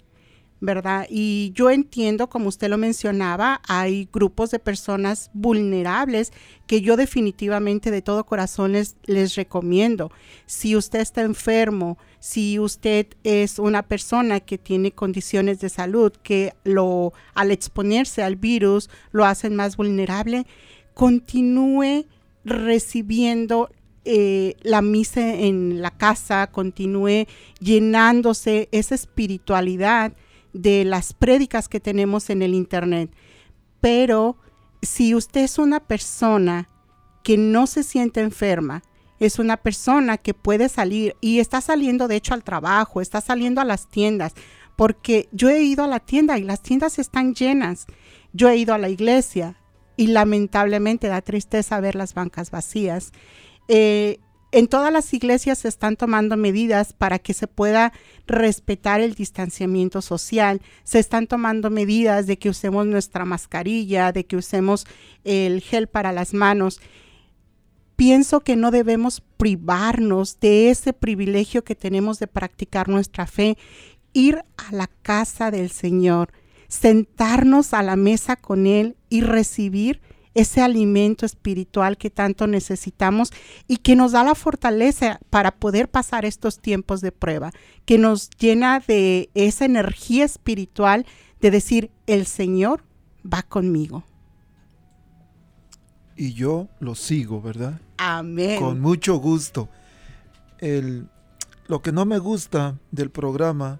¿Verdad? Y yo entiendo, como usted lo mencionaba, hay grupos de personas vulnerables que yo definitivamente de todo corazón les, recomiendo. Si usted está enfermo, si usted es una persona que tiene condiciones de salud que lo al exponerse al virus lo hacen más vulnerable, continúe recibiendo eh, la misa en la casa, continúe llenándose esa espiritualidad de las prédicas que tenemos en el Internet. Pero si usted es una persona que no se siente enferma, es una persona que puede salir y está saliendo de hecho al trabajo, está saliendo a las tiendas, porque yo he ido a la tienda y las tiendas están llenas. Yo he ido a la iglesia y lamentablemente da tristeza ver las bancas vacías. Eh, en todas las iglesias se están tomando medidas para que se pueda respetar el distanciamiento social. Se están tomando medidas de que usemos nuestra mascarilla, de que usemos el gel para las manos. Pienso que no debemos privarnos de ese privilegio que tenemos de practicar nuestra fe, ir a la casa del Señor, sentarnos a la mesa con Él y recibir ese alimento espiritual que tanto necesitamos y que nos da la fortaleza para poder pasar estos tiempos de prueba, que nos llena de esa energía espiritual de decir, el Señor va conmigo. Y yo lo sigo, ¿verdad? Amén. Con mucho gusto. El, lo que no me gusta del programa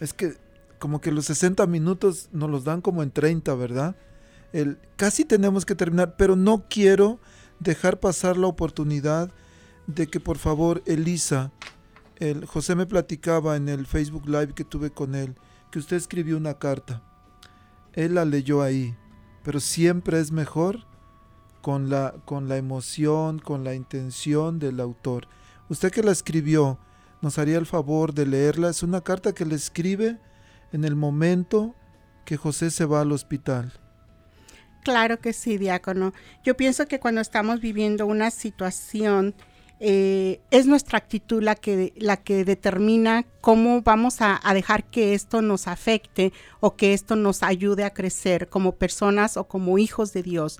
es que como que los 60 minutos nos los dan como en 30, ¿verdad? El, casi tenemos que terminar, pero no quiero dejar pasar la oportunidad de que por favor Elisa, el, José me platicaba en el Facebook Live que tuve con él, que usted escribió una carta. Él la leyó ahí, pero siempre es mejor con la, con la emoción, con la intención del autor. Usted que la escribió, nos haría el favor de leerla. Es una carta que le escribe en el momento que José se va al hospital. Claro que sí, diácono. Yo pienso que cuando estamos viviendo una situación, eh, es nuestra actitud la que, la que determina cómo vamos a, a, dejar que esto nos afecte o que esto nos ayude a crecer como personas o como hijos de Dios.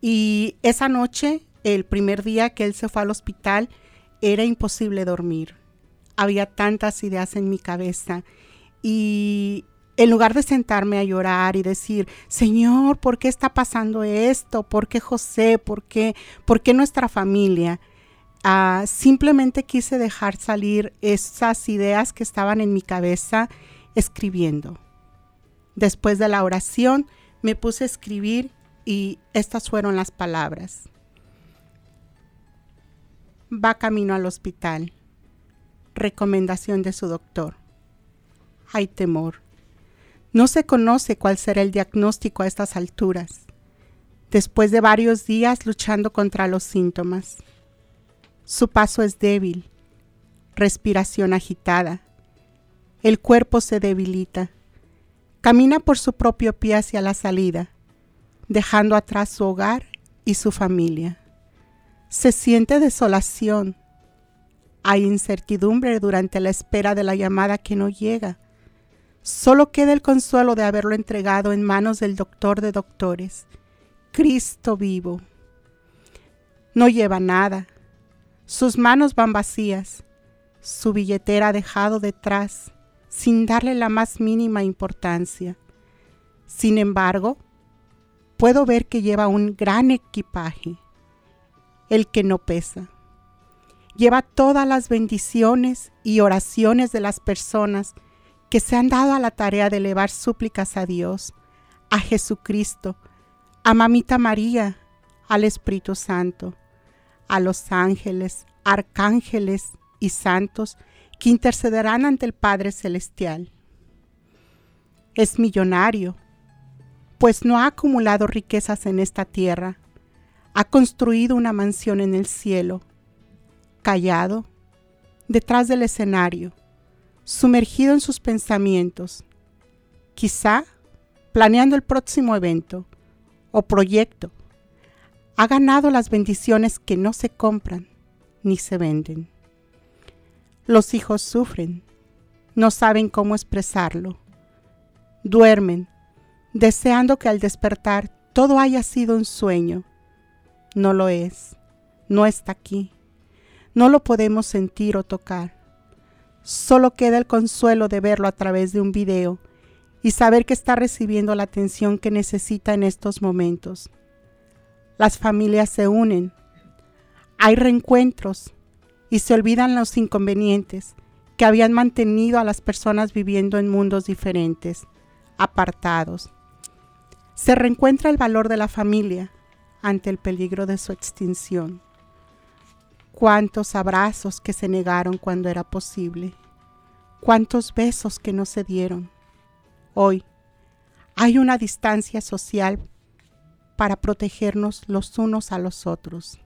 Y esa noche, el primer día que él se fue al hospital, era imposible dormir. Había tantas ideas en mi cabeza y en lugar de sentarme a llorar y decir, Señor, ¿por qué está pasando esto? ¿Por qué José? ¿Por qué, ¿Por qué nuestra familia? Uh, simplemente quise dejar salir esas ideas que estaban en mi cabeza escribiendo. Después de la oración me puse a escribir y estas fueron las palabras. Va camino al hospital. Recomendación de su doctor. Hay temor. No se conoce cuál será el diagnóstico a estas alturas, después de varios días luchando contra los síntomas. Su paso es débil, respiración agitada, el cuerpo se debilita, camina por su propio pie hacia la salida, dejando atrás su hogar y su familia. Se siente desolación, hay incertidumbre durante la espera de la llamada que no llega Solo queda el consuelo de haberlo entregado en manos del doctor de doctores, Cristo vivo. No lleva nada, sus manos van vacías, su billetera ha dejado detrás sin darle la más mínima importancia. Sin embargo, puedo ver que lleva un gran equipaje, el que no pesa. Lleva todas las bendiciones y oraciones de las personas que se han dado a la tarea de elevar súplicas a Dios, a Jesucristo, a Mamita María, al Espíritu Santo, a los ángeles, arcángeles y santos que intercederán ante el Padre Celestial. Es millonario, pues no ha acumulado riquezas en esta tierra, ha construido una mansión en el cielo, callado, detrás del escenario, sumergido en sus pensamientos, quizá planeando el próximo evento o proyecto, ha ganado las bendiciones que no se compran ni se venden. Los hijos sufren, no saben cómo expresarlo, duermen, deseando que al despertar todo haya sido un sueño. No lo es, no está aquí, no lo podemos sentir o tocar Solo queda el consuelo de verlo a través de un video y saber que está recibiendo la atención que necesita en estos momentos. Las familias se unen, hay reencuentros y se olvidan los inconvenientes que habían mantenido a las personas viviendo en mundos diferentes, apartados. Se reencuentra el valor de la familia ante el peligro de su extinción cuántos abrazos que se negaron cuando era posible, cuántos besos que no se dieron. Hoy hay una distancia social para protegernos los unos a los otros.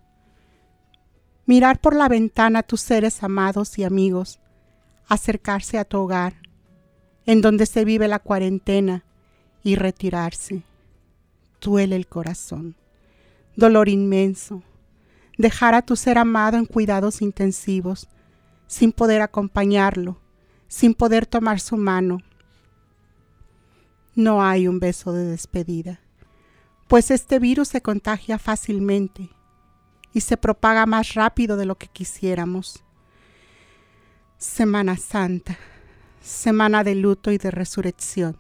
mirar por la ventana a tus seres amados y amigos, acercarse a tu hogar, en donde se vive la cuarentena, y retirarse. Duele el corazón. Dolor inmenso. Dejar a tu ser amado en cuidados intensivos, sin poder acompañarlo, sin poder tomar su mano. No hay un beso de despedida, pues este virus se contagia fácilmente y se propaga más rápido de lo que quisiéramos. Semana Santa, semana de luto y de resurrección.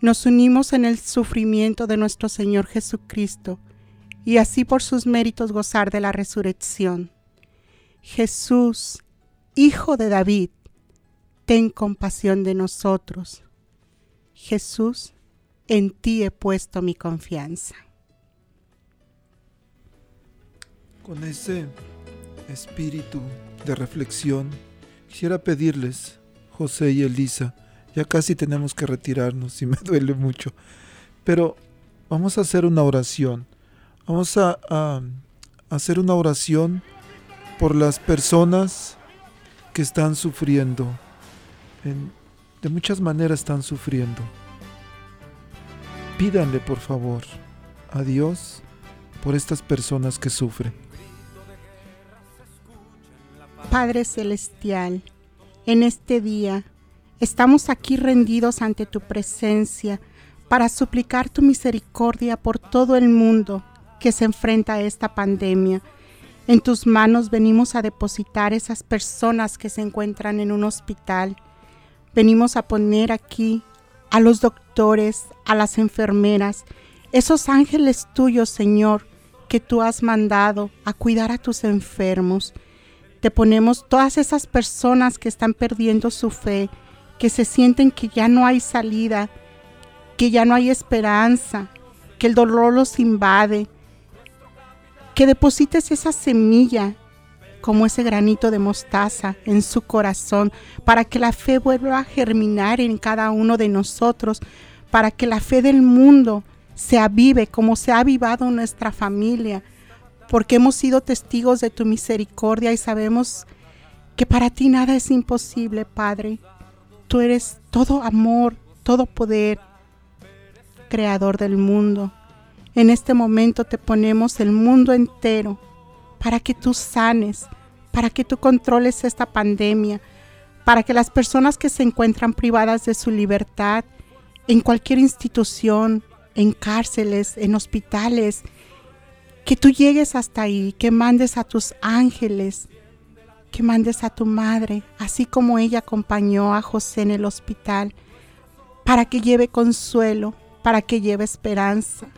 Nos unimos en el sufrimiento de nuestro Señor Jesucristo y así por sus méritos gozar de la resurrección. Jesús, Hijo de David, ten compasión de nosotros. Jesús, en ti he puesto mi confianza. Con ese espíritu de reflexión, quisiera pedirles, José y Elisa, ya casi tenemos que retirarnos y me duele mucho, pero vamos a hacer una oración. Vamos a, hacer una oración por las personas que están sufriendo. En, de muchas maneras están sufriendo. Pídanle por favor a Dios por estas personas que sufren. Padre Celestial, en este día estamos aquí rendidos ante tu presencia para suplicar tu misericordia por todo el mundo que se enfrenta a esta pandemia. En tus manos venimos a depositar esas personas que se encuentran en un hospital. Venimos a poner aquí a los doctores, a las enfermeras, esos ángeles tuyos, Señor, que tú has mandado a cuidar a tus enfermos. Te ponemos todas esas personas que están perdiendo su fe, que se sienten que ya no hay salida, que ya no hay esperanza, que el dolor los invade. Que deposites esa semilla como ese granito de mostaza en su corazón, para que la fe vuelva a germinar en cada uno de nosotros, para que la fe del mundo se avive como se ha avivado nuestra familia, porque hemos sido testigos de tu misericordia y sabemos que para ti nada es imposible, Padre. Tú eres todo amor, todo poder, creador del mundo. En este momento te ponemos el mundo entero para que tú sanes, para que tú controles esta pandemia, para que las personas que se encuentran privadas de su libertad en cualquier institución, en cárceles, en hospitales, que tú llegues hasta ahí, que mandes a tus ángeles, que mandes a tu madre, así como ella acompañó a José en el hospital, para que lleve consuelo, para que lleve esperanza,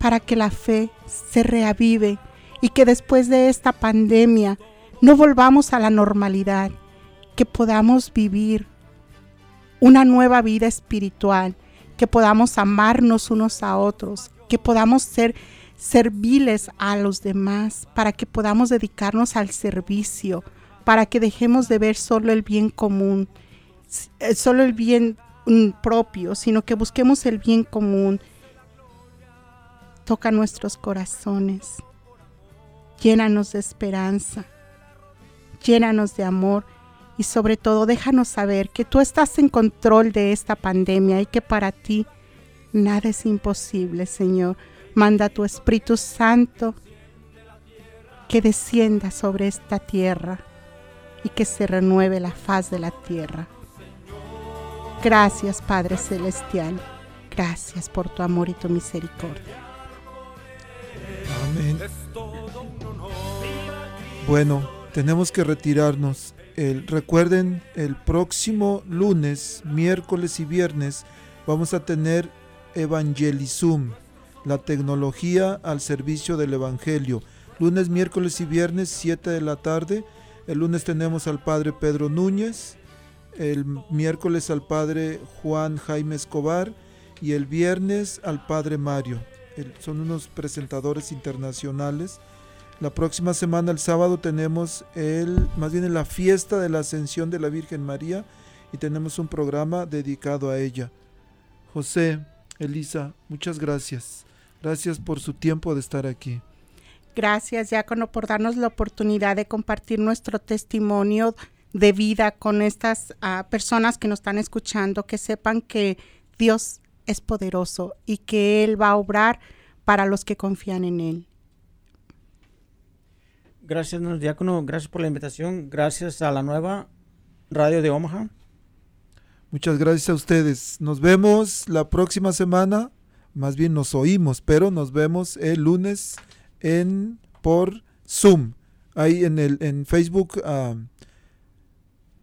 para que la fe se reavive y que después de esta pandemia no volvamos a la normalidad, que podamos vivir una nueva vida espiritual, que podamos amarnos unos a otros, que podamos ser serviles a los demás, para que podamos dedicarnos al servicio, para que dejemos de ver solo el bien común, eh, solo el bien mm, propio, sino que busquemos el bien común. Toca nuestros corazones, llénanos de esperanza, llénanos de amor y sobre todo déjanos saber que tú estás en control de esta pandemia y que para ti nada es imposible, Señor. Manda tu Espíritu Santo que descienda sobre esta tierra y que se renueve la faz de la tierra. Gracias Padre Celestial, gracias por tu amor y tu misericordia. Bueno, tenemos que retirarnos. El, recuerden, el próximo lunes, miércoles y viernes vamos a tener Evangelizum la tecnología al servicio del Evangelio. Lunes, miércoles y viernes, 7 de la tarde. El lunes tenemos al Padre Pedro Núñez, el miércoles al Padre Juan Jaime Escobar y el viernes al Padre Mario. Son unos presentadores internacionales. La próxima semana, el sábado, tenemos el, más bien la fiesta de la ascensión de la Virgen María y tenemos un programa dedicado a ella. José, Elisa, muchas gracias. Gracias por su tiempo de estar aquí. Gracias, Diácono, por darnos la oportunidad de compartir nuestro testimonio de vida con estas ah, personas que nos están escuchando, que sepan que Dios es poderoso y que Él va a obrar para los que confían en Él. Gracias, diácono. Gracias por la invitación. Gracias a la nueva radio de Omaha. Muchas gracias a ustedes. Nos vemos la próxima semana. Más bien nos oímos, pero nos vemos el lunes en por Zoom. Ahí en el en Facebook ah,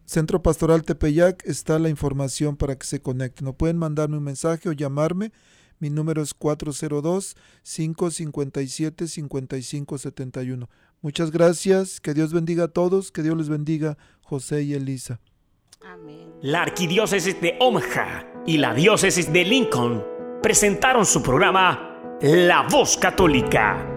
Centro Pastoral Tepeyac está la información para que se conecten. No pueden mandarme un mensaje o llamarme. Mi número es 402-557-5571. Muchas gracias, que Dios bendiga a todos, que Dios les bendiga, José y Elisa. Amén. La arquidiócesis de Omaha y la diócesis de Lincoln presentaron su programa La Voz Católica,